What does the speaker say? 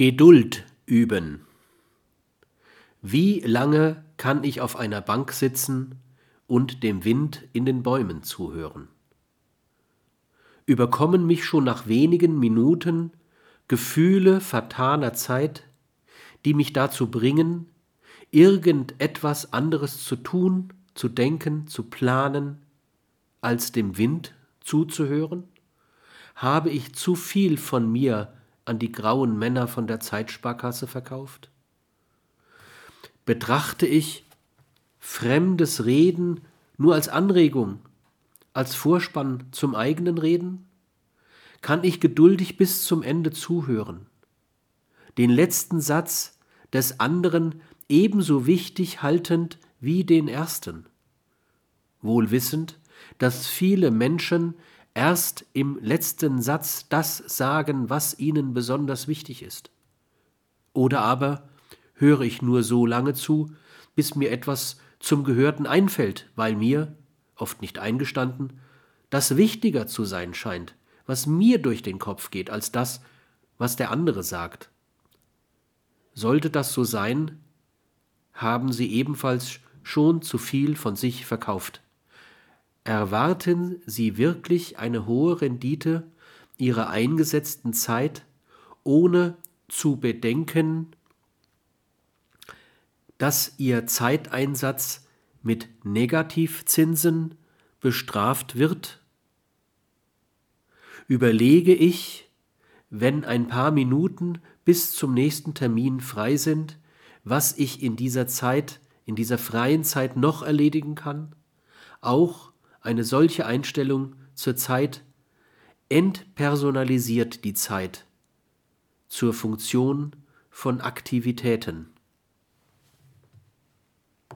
Geduld üben. Wie lange kann ich auf einer Bank sitzen und dem Wind in den Bäumen zuhören? Überkommen mich schon nach wenigen Minuten Gefühle fataler Zeit, die mich dazu bringen, irgendetwas anderes zu tun, zu denken, zu planen, als dem Wind zuzuhören? Habe ich zu viel von mir an die grauen Männer von der Zeitsparkasse verkauft? Betrachte ich fremdes Reden nur als Anregung, als Vorspann zum eigenen Reden? Kann ich geduldig bis zum Ende zuhören? Den letzten Satz des anderen ebenso wichtig haltend wie den ersten? Wohl wissend, dass viele Menschen erst im letzten Satz das sagen, was ihnen besonders wichtig ist. Oder aber höre ich nur so lange zu, bis mir etwas zum Gehörten einfällt, weil mir, oft nicht eingestanden, das wichtiger zu sein scheint, was mir durch den Kopf geht, als das, was der andere sagt. Sollte das so sein, haben sie ebenfalls schon zu viel von sich verkauft. Erwarten Sie wirklich eine hohe Rendite Ihrer eingesetzten Zeit, ohne zu bedenken, dass Ihr Zeiteinsatz mit Negativzinsen bestraft wird? Überlege ich, wenn ein paar Minuten bis zum nächsten Termin frei sind, was ich in dieser Zeit, in dieser freien Zeit noch erledigen kann? Auch eine solche Einstellung zur Zeit entpersonalisiert die Zeit zur Funktion von Aktivitäten.